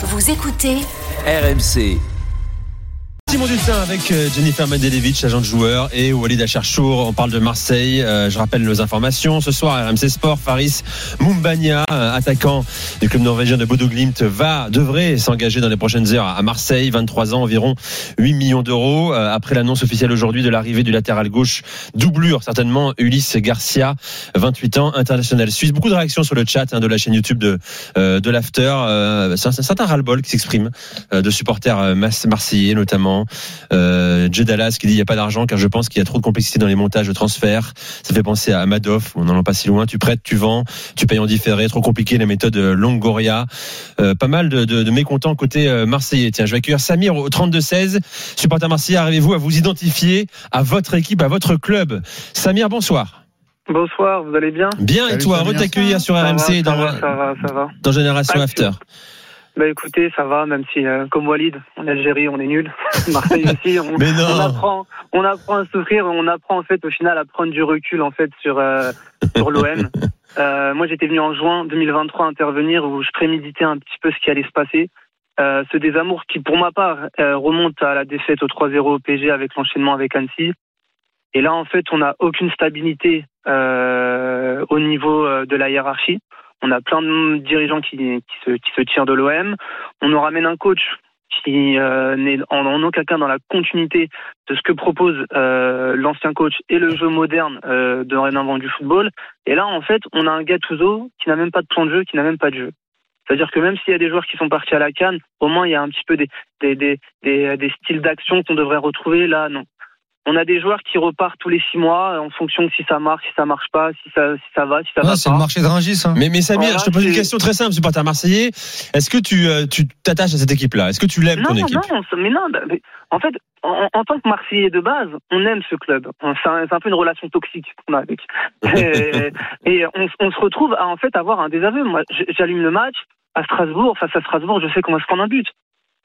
Vous écoutez RMC. Simon Dussin avec euh, Jennifer Mendelevich, agent de joueur, et Walid Acharchour. On parle de Marseille. Euh, je rappelle nos informations. Ce soir, RMC Sport, Faris Mumbania, euh, attaquant du club norvégien de Bodo Glimt, va, devrait s'engager dans les prochaines heures à Marseille. 23 ans, environ 8 millions d'euros. Après l'annonce officielle aujourd'hui de l'arrivée du latéral gauche, doublure certainement, Ulysse Garcia, 28 ans, international suisse. Beaucoup de réactions sur le chat hein, de la chaîne YouTube de, de l'After. C'est un certain ras-le-bol qui s'exprime de supporters marseillais notamment. Euh, Dallas qui dit il n'y a pas d'argent car je pense qu'il y a trop de complexité dans les montages de transfert. Ça fait penser à Madoff, on n'en est pas si loin. Tu prêtes, tu vends, tu payes en différé, trop compliqué la méthode Longoria. Euh, pas mal de, de, de mécontents côté euh, marseillais. Tiens, je vais accueillir Samir au 32-16. Supporter marseillais, arrivez-vous à vous identifier à votre équipe, à votre club? Samir, bonsoir. Bonsoir, vous allez bien? Bien, et toi, t'accueillir sur RMC dans, va, ça va, dans Génération After. Bah écoutez, ça va, même si euh, comme Walid, en Algérie, on est nul. Marseille aussi, on, on, apprend, on apprend à souffrir, on apprend en fait au final à prendre du recul en fait sur euh, sur l'OM. Euh, moi, j'étais venu en juin 2023 intervenir où je préméditais un petit peu ce qui allait se passer. Ce désamour qui, pour ma part, remonte à la défaite au 3-0 au PG avec l'enchaînement avec Annecy. Et là, en fait, on n'a aucune stabilité au niveau de la hiérarchie. On a plein de dirigeants qui, se, tirent de l'OM. On nous ramène un coach qui euh, n'est en, aucun cas dans la continuité de ce que propose euh, l'ancien coach et le jeu moderne euh, dorénavant du football. Et là, en fait, on a un Gattuso qui n'a même pas de plan de jeu, qui n'a même pas de jeu. C'est-à-dire que même s'il y a des joueurs qui sont partis à la canne, au moins il y a un petit peu des styles d'action qu'on devrait retrouver. Là, non on a des joueurs qui repartent tous les six mois en fonction de si ça marche, si ça marche pas, si ça, si ça va, si ça va pas. C'est le marché de Rungis. Hein. Mais, mais Samir, je te pose une question très simple, supporter marseillais. Est-ce que tu euh, tu t'attaches à cette équipe-là? Est-ce que tu l'aimes ton équipe? Non, mais non. Bah, en fait, en, en, tant que Marseillais de base, on aime ce club. C'est un, un, peu une relation toxique qu'on a avec. et, et on, on, se retrouve à en fait avoir un désaveu. Moi, j'allume le match à Strasbourg, face à Strasbourg, je sais qu'on va se prendre un but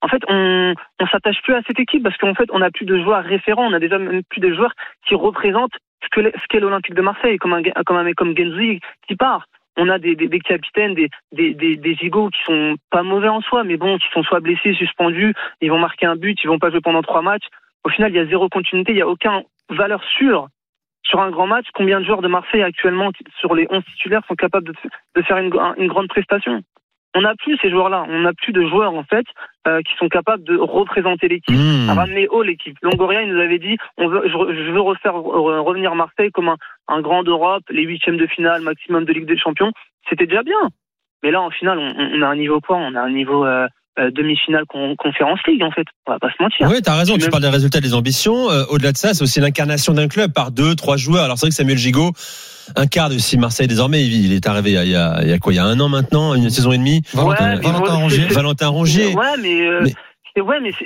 en fait, on s'attache plus à cette équipe parce qu'en fait, on n'a plus de joueurs référents, on a déjà même plus de joueurs qui représentent ce que ce qu'est l'Olympique de Marseille, comme un comme un mec comme Genzi qui part. On a des, des, capitaines, des, des, gigots qui sont pas mauvais en soi, mais bon, qui sont soit blessés, suspendus, ils vont marquer un but, ils vont pas jouer pendant trois matchs. Au final, il y a zéro continuité, il y a aucun valeur sûre sur un grand match. Combien de joueurs de Marseille actuellement sur les 11 titulaires sont capables de, faire une grande prestation? On n'a plus ces joueurs-là. On n'a plus de joueurs en fait euh, qui sont capables de représenter l'équipe, mmh. ramener haut l'équipe. Longoria il nous avait dit on veut, je, veux refaire revenir Marseille comme un, un grand d'Europe, les huitièmes de finale, maximum de Ligue des Champions. C'était déjà bien. Mais là, en finale, on, on, a un niveau quoi? On a un niveau euh, euh, demi-finale con conférence League en fait. On va pas se mentir. Oui, t'as raison. Tu parles des résultats, des ambitions. Euh, Au-delà de ça, c'est aussi l'incarnation d'un club par deux, trois joueurs. Alors c'est vrai que Samuel Gigot, un quart de si Marseille désormais, il est arrivé il y, a, il y a quoi Il y a un an maintenant, une saison et demie. Valentin, ouais, Valentin Rongier. Valentin Rongier. Ouais, mais, euh, mais... ouais, mais je,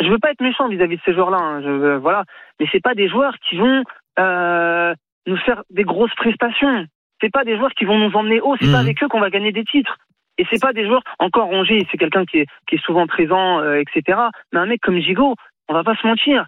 je, veux pas être méchant vis-à-vis -vis de ces joueurs-là. Hein. Je, voilà, mais c'est pas des joueurs qui vont euh, nous faire des grosses prestations. C'est pas des joueurs qui vont nous emmener haut. C'est mmh. pas avec eux qu'on va gagner des titres. Et c'est pas des joueurs, encore Rongier, c'est quelqu'un qui est, qui est souvent présent, euh, etc. Mais un mec comme Gigot, on va pas se mentir.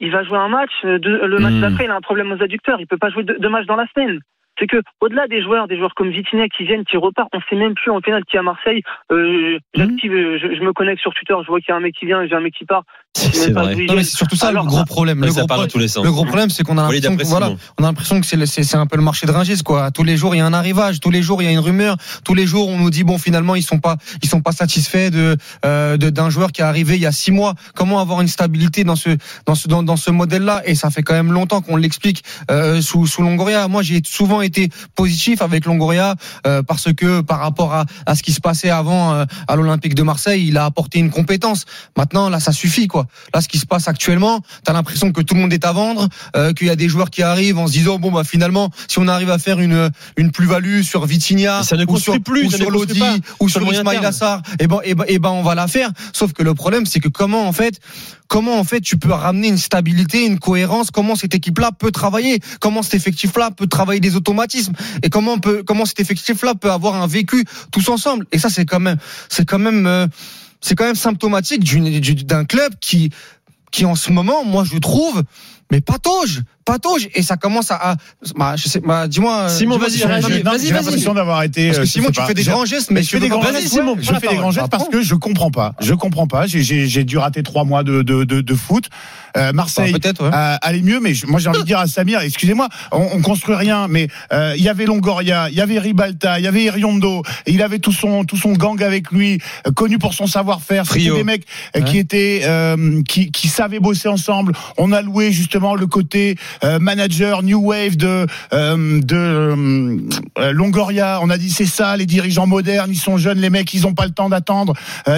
Il va jouer un match, euh, de, le match mmh. d'après, il a un problème aux adducteurs, il peut pas jouer deux, deux matchs dans la semaine c'est que au-delà des joueurs, des joueurs comme Vitinha qui viennent, qui repartent, on sait même plus en final qui est à Marseille. Euh, j'active, mmh. je, je, me connecte sur Twitter, je vois qu'il y a un mec qui vient, et j'ai un mec qui part. C'est vrai. c'est surtout ça Alors, le gros problème. Le, gros, pro tous le gros problème, c'est qu'on a l'impression que, voilà, on a l'impression que c'est un peu le marché de Ringis, quoi. Tous les jours, il y a un arrivage. Tous les jours, il y a une rumeur. Tous les jours, on nous dit bon, finalement, ils sont pas, ils sont pas satisfaits de euh, d'un joueur qui est arrivé il y a six mois. Comment avoir une stabilité dans ce dans ce dans, dans ce modèle-là? Et ça fait quand même longtemps qu'on l'explique euh, sous sous Longoria. Moi, j'ai souvent été positif avec Longoria euh, parce que par rapport à, à ce qui se passait avant euh, à l'Olympique de Marseille, il a apporté une compétence. Maintenant, là, ça suffit, quoi. Là, ce qui se passe actuellement, t'as l'impression que tout le monde est à vendre, euh, qu'il y a des joueurs qui arrivent en se disant bon bah finalement, si on arrive à faire une une plus-value sur Vitinha ou sur, plus, ou sur Lodi ou sur, Ismail Assar, et eh ben et ben et ben on va la faire. Sauf que le problème, c'est que comment en fait comment en fait tu peux ramener une stabilité, une cohérence, comment cette équipe-là peut travailler, comment cet effectif-là peut travailler des automatismes et comment on peut comment cet effectif-là peut avoir un vécu tous ensemble. Et ça c'est quand même c'est quand même euh, c'est quand même symptomatique d'un club qui qui en ce moment, moi je trouve, mais patauge, patauge, et ça commence à, à bah, je sais, bah, dis-moi. Simon, vas-y, vas-y, vas-y. J'ai l'impression d'avoir été. Parce que Simon, tu fais des grands gestes, mais je fais des grands gestes. Simon, je fais des grands gestes parce que je comprends pas. Je comprends pas. J'ai dû rater trois mois de de de, de foot. Euh, Marseille peut-être allait mieux, mais moi j'ai envie de dire à Samir, excusez-moi, on, on construit rien, mais euh, il y avait Longoria, il y avait Ribalta, il y avait Iriondo, et il avait tout son tout son gang avec lui, euh, connu pour son savoir-faire. C'était des mecs qui étaient qui qui savaient bosser ensemble. On a loué justement le côté manager new wave de de Longoria. On a dit c'est ça, les dirigeants modernes, ils sont jeunes, les mecs, ils ont pas le temps d'attendre.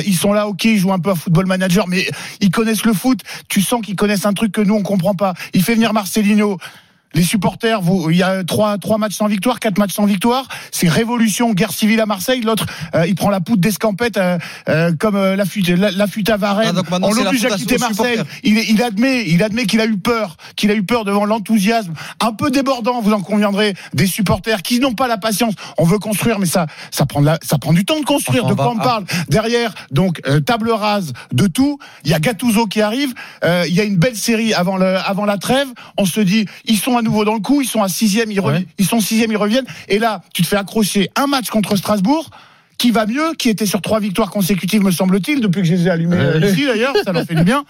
ils sont là, ok, ils jouent un peu à football manager, mais ils connaissent le foot. Tu sens qu'ils connaissent un truc que nous on comprend pas. Il fait venir Marcelino les supporters, vous, il y a trois, trois matchs sans victoire, quatre matchs sans victoire. C'est révolution, guerre civile à Marseille. L'autre, euh, il prend la poudre d'escampette euh, euh, comme la fuite, la, fuite à Varennes. Ah, on l'oblige à quitter Marseille. Il, il, admet, il admet qu'il a eu peur, qu'il a eu peur devant l'enthousiasme un peu débordant. Vous en conviendrez des supporters qui n'ont pas la patience. On veut construire, mais ça, ça prend, la, ça prend du temps de construire. de quoi on parle Derrière, donc table rase de tout. Il y a Gattuso qui arrive. il y a une belle série avant le, avant la trêve. On se dit, ils sont à nouveau dans le coup. Ils sont à sixième, ils, ils sont sixième, ils reviennent. Et là, tu te fais accrocher un match contre Strasbourg qui va mieux, qui était sur trois victoires consécutives, me semble-t-il, depuis que je les ai allumés euh, ici d'ailleurs, ça leur fait du bien.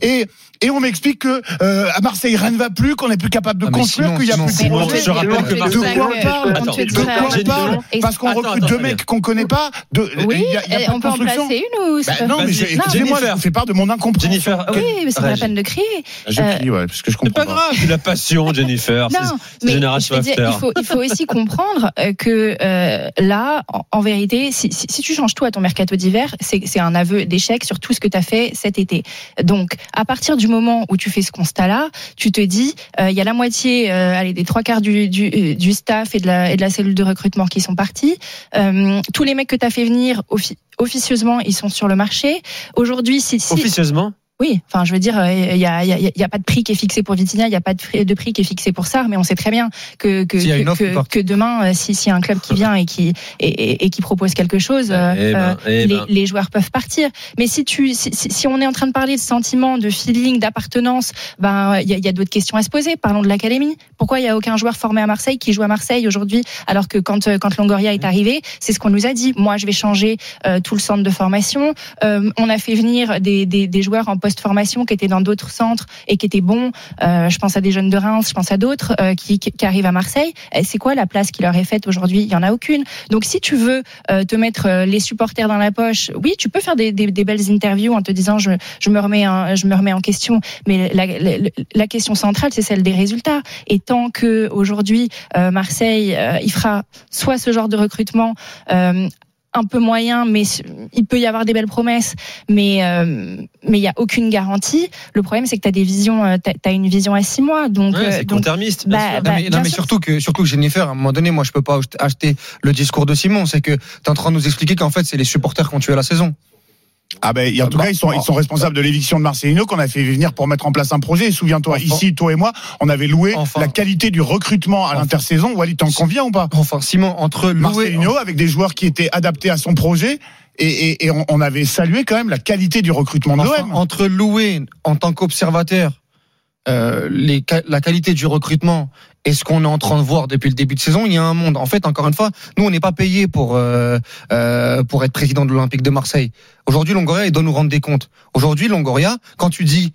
Et et on m'explique que euh, à Marseille rien ne va plus, qu'on n'est plus capable de ah, construire, qu'il y a plus de projets. Je rappelle que de quoi on parle De quoi on parle Parce qu'on recrute deux mecs qu'on connaît pas. De, oui, y a, y a on peut en placer une ou bah, Non, mais excusez-moi, je fais part de mon incompréhension. Jennifer, oui, mais c'est pas la peine de crier. Je crie, ouais, parce que je comprends. C'est pas grave, la passion, Jennifer. Non, mais il faut aussi comprendre euh, que euh, là, en vérité, si tu changes tout à ton mercato d'hiver, c'est un aveu d'échec sur tout ce que tu as fait cet été. Donc, à partir du moment où tu fais ce constat-là, tu te dis, euh, il y a la moitié, euh, allez, des trois quarts du, du, euh, du, staff et de, la, et de la cellule de recrutement qui sont partis. Euh, tous les mecs que tu as fait venir officieusement, ils sont sur le marché. Aujourd'hui, si, si officieusement? Oui, enfin, je veux dire, il y a, y, a, y a, pas de prix qui est fixé pour Vitinha, il n'y a pas de, de, prix qui est fixé pour ça, mais on sait très bien que que, que, que, demain, euh, si y a un club qui vient et qui et, et, qui propose quelque chose, eh euh, ben, eh les, ben. les, joueurs peuvent partir. Mais si tu si, si, on est en train de parler de sentiment, de feeling, d'appartenance, ben il y a, y a d'autres questions à se poser. Parlons de l'académie. Pourquoi il y a aucun joueur formé à Marseille qui joue à Marseille aujourd'hui, alors que quand euh, quand Longoria est arrivé, c'est ce qu'on nous a dit. Moi, je vais changer tout le centre de formation. on a fait venir des, des, des joueurs en post-formation qui étaient dans d'autres centres et qui étaient bons. Euh, je pense à des jeunes de Reims, je pense à d'autres euh, qui, qui, arrivent à Marseille. C'est quoi la place qui leur est faite aujourd'hui? Il y en a aucune. Donc si tu veux euh, te mettre les supporters dans la poche, oui, tu peux faire des, des, des belles interviews en te disant je, je me remets en, je me remets en question. Mais la, la, la question centrale, c'est celle des résultats. Et tant que aujourd'hui Marseille, il fera soit ce genre de recrutement un peu moyen, mais il peut y avoir des belles promesses, mais euh, mais il y a aucune garantie. Le problème, c'est que tu as des visions, euh, tu as une vision à six mois, donc ouais, c'est donc, termiste. Bah, bah, non, mais, surtout que surtout que Jennifer, à un moment donné, moi, je peux pas acheter le discours de Simon. C'est que tu es en train de nous expliquer qu'en fait, c'est les supporters qui ont tué la saison. Ah ben, en tout cas, ils sont, ils sont responsables de l'éviction de Marcelino qu'on a fait venir pour mettre en place un projet. Souviens-toi, ici, toi et moi, on avait loué la qualité du recrutement à l'intersaison. Walid, t'en conviens ou pas? Enfin, Simon, entre Marcelino avec des joueurs qui étaient adaptés à son projet. Et, et, on, avait salué quand même la qualité du recrutement de l'OM. Entre louer en tant qu'observateur euh, la qualité du recrutement et ce qu'on est en train de voir depuis le début de saison, il y a un monde. En fait, encore une fois, nous, on n'est pas payé pour euh, euh, pour être président de l'Olympique de Marseille. Aujourd'hui, Longoria, il doit nous rendre des comptes. Aujourd'hui, Longoria, quand tu dis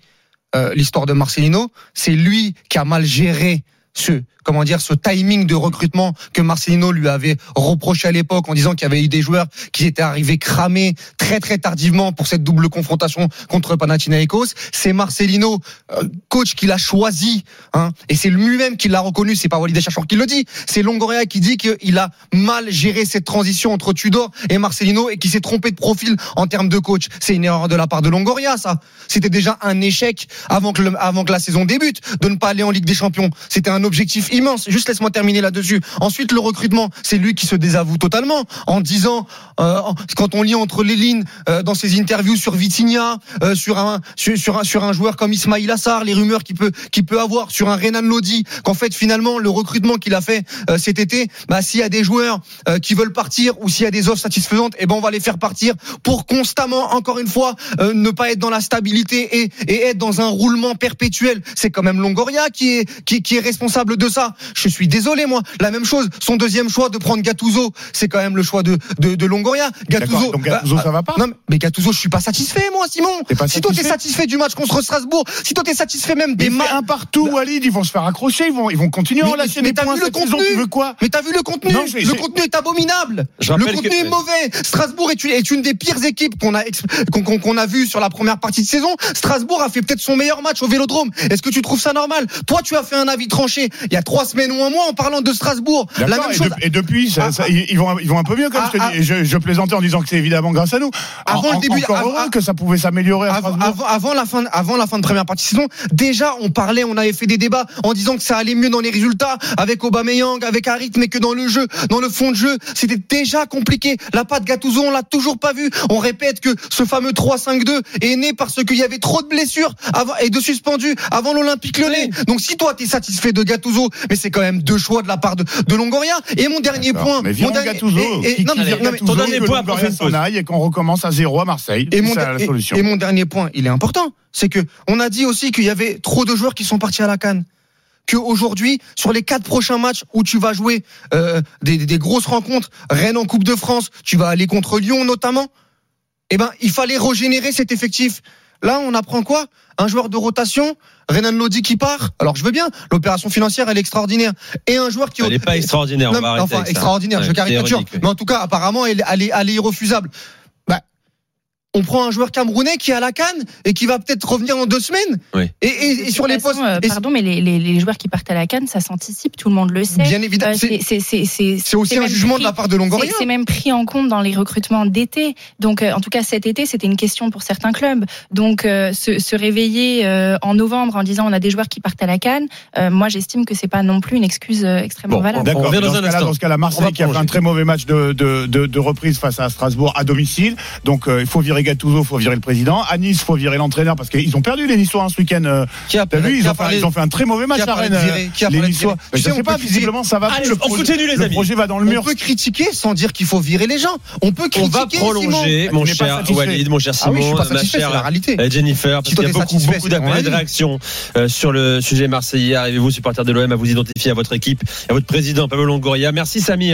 l'histoire de Marcelino, c'est lui qui a mal géré ce comment dire ce timing de recrutement que Marcelino lui avait reproché à l'époque en disant qu'il y avait eu des joueurs qui étaient arrivés cramés très très tardivement pour cette double confrontation contre Panathinaikos. C'est Marcelino, euh, coach, qui l'a choisi, hein, et c'est lui-même qui l'a reconnu. C'est pas Walid Acharchour qui le dit, c'est Longoria qui dit qu'il a mal géré cette transition entre Tudor et Marcelino et qui s'est trompé de profil en termes de coach. C'est une erreur de la part de Longoria, ça. C'était déjà un échec avant que, avant que la saison débute de ne pas aller en Ligue des Champions. C'était un objectif immense. Juste laisse-moi terminer là-dessus. Ensuite, le recrutement, c'est lui qui se désavoue totalement en disant, euh, quand on lit entre les lignes euh, dans ses interviews sur Vitinha, euh, sur un sur, un sur un joueur comme Ismail Assar, les rumeurs qu'il peut peut avoir sur un Renan Lodi, qu'en fait finalement le recrutement qu'il a fait cet été, bah s'il y a des joueurs qui veulent partir ou s'il y a des offres satisfaisantes, eh ben on va les faire partir pour constamment, encore une fois, ne pas être dans la stabilité et, être dans un roulement perpétuel. C'est quand même Longoria qui est qui est responsable de ça. Je suis désolé moi. La même chose, son deuxième choix de prendre Gattuso, c'est quand même le choix de de, de Longoria. Gattuso, donc Gattuso ça va pas Non mais Gattuso, je suis pas satisfait moi, Simon. si toi t'es satisfait du match contre Strasbourg, si toi t'es satisfait même des matchs un partout, Walid, ils vont se faire accrocher, ils vont ils vont continuer à relâcher mais, t'as vu le contenu tu veux quoi Mais t'as vu le contenu Le contenu est abominable. Le contenu est mauvais. Strasbourg est une, est une des pires équipes qu'on a qu'on qu'on a vu sur la première partie de saison. Strasbourg a fait peut-être son meilleur match au Vélodrome. Est-ce que tu trouves ça normal? Toi, tu as fait un avis tranché il y a trois semaines ou un mois en parlant de Strasbourg. La même chose. Et, depuis, ça, ah, ils vont ils vont un peu mieux comme je te ah, dis. Je, je, plaisantais en disant que c'est évidemment grâce à nous. Avant le début, heureux que ça pouvait s'améliorer. Avant, avant, la fin, avant la fin de première partie de saison, déjà on parlait, on avait fait des débats en disant que ça allait mieux dans les résultats avec Aubameyang, avec Harit, mais que dans le jeu, dans le fond de jeu, c'était déjà compliqué. La patte Gattuso, on l'a toujours pas vu. On répète que ce fameux 3-5-2 est né parce qu'il y avait trop de blessures avant, et de suspendus avant l'Olympique Lyonnais. Donc si toi t'es satisfait de Gattuso, mais c'est quand même deux choix de la part de, de Longoria. Et mon dernier point, mais mon dernier, Gattuso, et, non, mais, ton dernier point, et qu'on recommence à zéro à Marseille. Et mon, la solution. Et, mon dernier point, il est important, c'est que on a dit aussi qu'il y avait trop de joueurs qui sont partis à la canne qu'aujourd'hui, sur les quatre prochains matchs où tu vas jouer euh, des, des, grosses rencontres, Rennes en Coupe de France, tu vas aller contre Lyon notamment, eh ben, il fallait régénérer cet effectif. Là, on apprend quoi? Un joueur de rotation, Renan Lodi qui part. Alors, je veux bien. L'opération financière, elle est extraordinaire. Et un joueur qui. Elle n'est pas extraordinaire. on va enfin, extraordinaire. je caricature. Mais en tout cas, apparemment, elle, elle, est, elle est irrefusable on prend un joueur camerounais qui est à la canne et qui va peut-être revenir en deux semaines. Oui. Et, et, sur les postes. Euh, pardon, mais les, les, les, joueurs qui partent à la canne, ça s'anticipe, tout le monde le sait. Bien évidemment. Euh, c'est aussi un jugement de la part de Longoria. C'est même pris en compte dans les recrutements d'été. Donc, euh, en tout cas, cet été, c'était une question pour certains clubs. Donc, se, se, réveiller en novembre en disant on a des joueurs qui partent à la canne, moi, j'estime que c'est pas non plus une excuse extrêmement valable. D'accord. Dans, dans, dans, ce cas-là, Marseille qui a fait un très mauvais match de, de, de, de reprise face à Strasbourg à domicile. Donc, il faut virer Gattuso, faut virer le président. À Nice, faut virer l'entraîneur parce qu'ils ont perdu les Niçois hein, ce week-end. Euh, qui a, vu, ils, ont fait, ils ont fait un très mauvais match à Rennes. Euh, les Niçois. Je sais pas, visiblement, ça va. Allez, le, on continue, les amis. Le projet va dans le mur. On peut critiquer sans dire qu'il faut virer les gens. On peut critiquer. On va prolonger, mon cher Walid, mon cher Simon, ma chère euh, Jennifer, parce qu'il y a beaucoup, beaucoup d'appels et de réactions sur le sujet marseillais. Arrivez-vous, supporters de l'OM, à vous identifier à votre équipe, à votre président Pablo Longoria. Merci Samir.